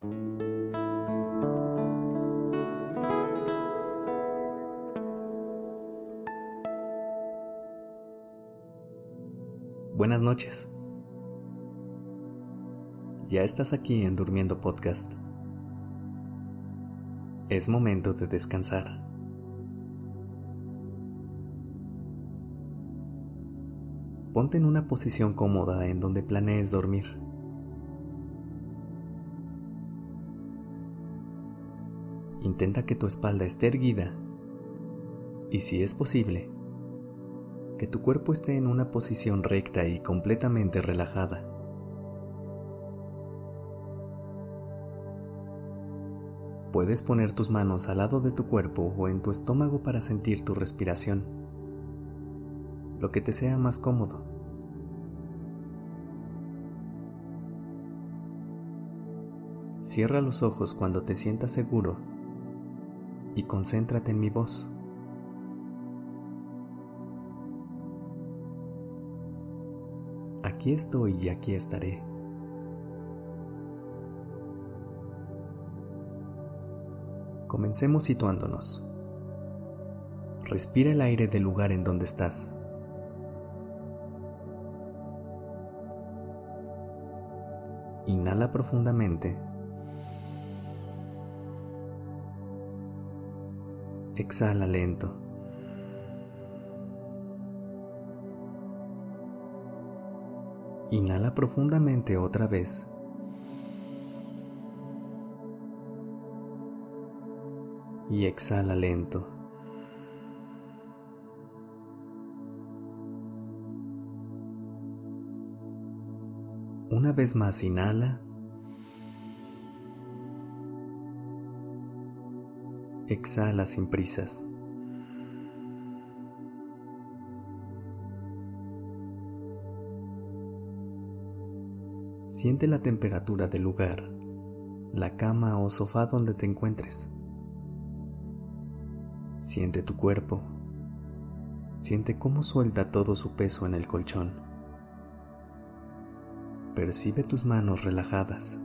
Buenas noches. Ya estás aquí en Durmiendo Podcast. Es momento de descansar. Ponte en una posición cómoda en donde planees dormir. Intenta que tu espalda esté erguida y si es posible, que tu cuerpo esté en una posición recta y completamente relajada. Puedes poner tus manos al lado de tu cuerpo o en tu estómago para sentir tu respiración, lo que te sea más cómodo. Cierra los ojos cuando te sientas seguro y concéntrate en mi voz. Aquí estoy y aquí estaré. Comencemos situándonos. Respira el aire del lugar en donde estás. Inhala profundamente. Exhala lento. Inhala profundamente otra vez. Y exhala lento. Una vez más inhala. Exhala sin prisas. Siente la temperatura del lugar, la cama o sofá donde te encuentres. Siente tu cuerpo. Siente cómo suelta todo su peso en el colchón. Percibe tus manos relajadas.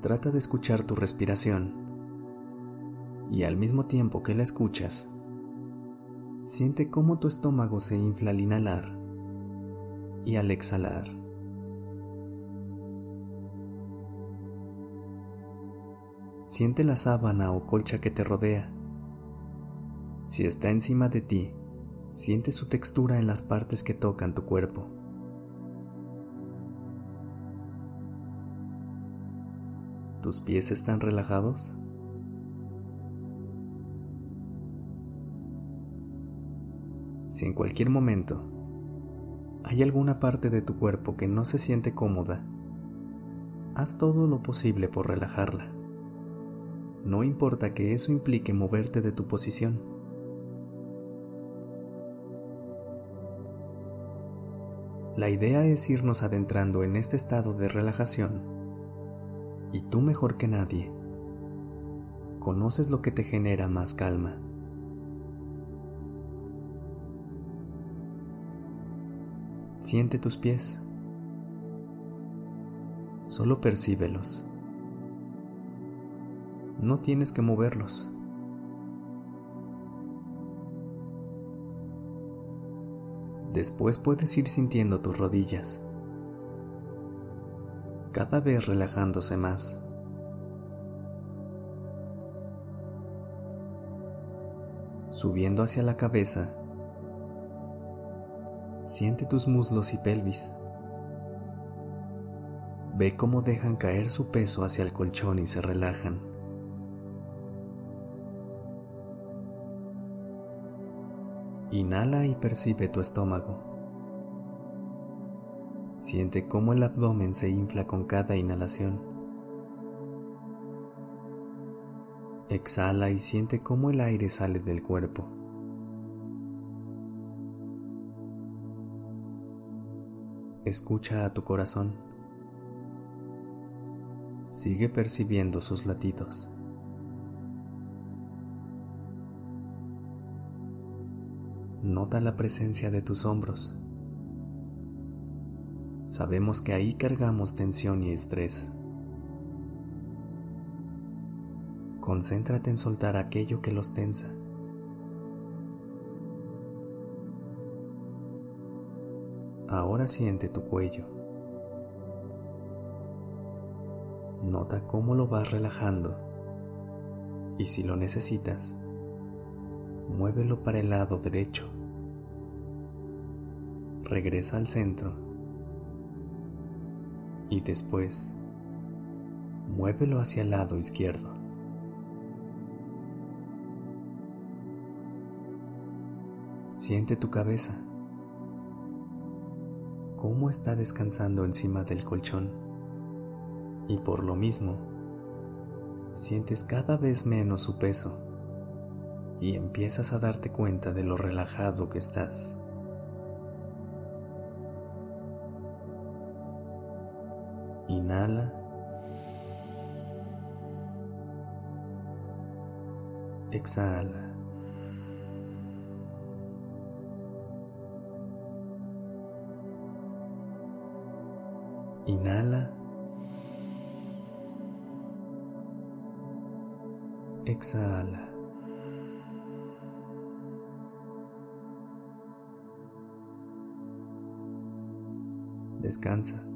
Trata de escuchar tu respiración y al mismo tiempo que la escuchas, Siente cómo tu estómago se infla al inhalar y al exhalar. Siente la sábana o colcha que te rodea. Si está encima de ti, siente su textura en las partes que tocan tu cuerpo. ¿Tus pies están relajados? Si en cualquier momento hay alguna parte de tu cuerpo que no se siente cómoda, haz todo lo posible por relajarla. No importa que eso implique moverte de tu posición. La idea es irnos adentrando en este estado de relajación y tú mejor que nadie conoces lo que te genera más calma. Siente tus pies. Solo percíbelos. No tienes que moverlos. Después puedes ir sintiendo tus rodillas, cada vez relajándose más. Subiendo hacia la cabeza, Siente tus muslos y pelvis. Ve cómo dejan caer su peso hacia el colchón y se relajan. Inhala y percibe tu estómago. Siente cómo el abdomen se infla con cada inhalación. Exhala y siente cómo el aire sale del cuerpo. Escucha a tu corazón. Sigue percibiendo sus latidos. Nota la presencia de tus hombros. Sabemos que ahí cargamos tensión y estrés. Concéntrate en soltar aquello que los tensa. Ahora siente tu cuello. Nota cómo lo vas relajando y si lo necesitas, muévelo para el lado derecho. Regresa al centro y después muévelo hacia el lado izquierdo. Siente tu cabeza. Cómo está descansando encima del colchón. Y por lo mismo, sientes cada vez menos su peso y empiezas a darte cuenta de lo relajado que estás. Inhala. Exhala. Inhala. Exhala. Descansa.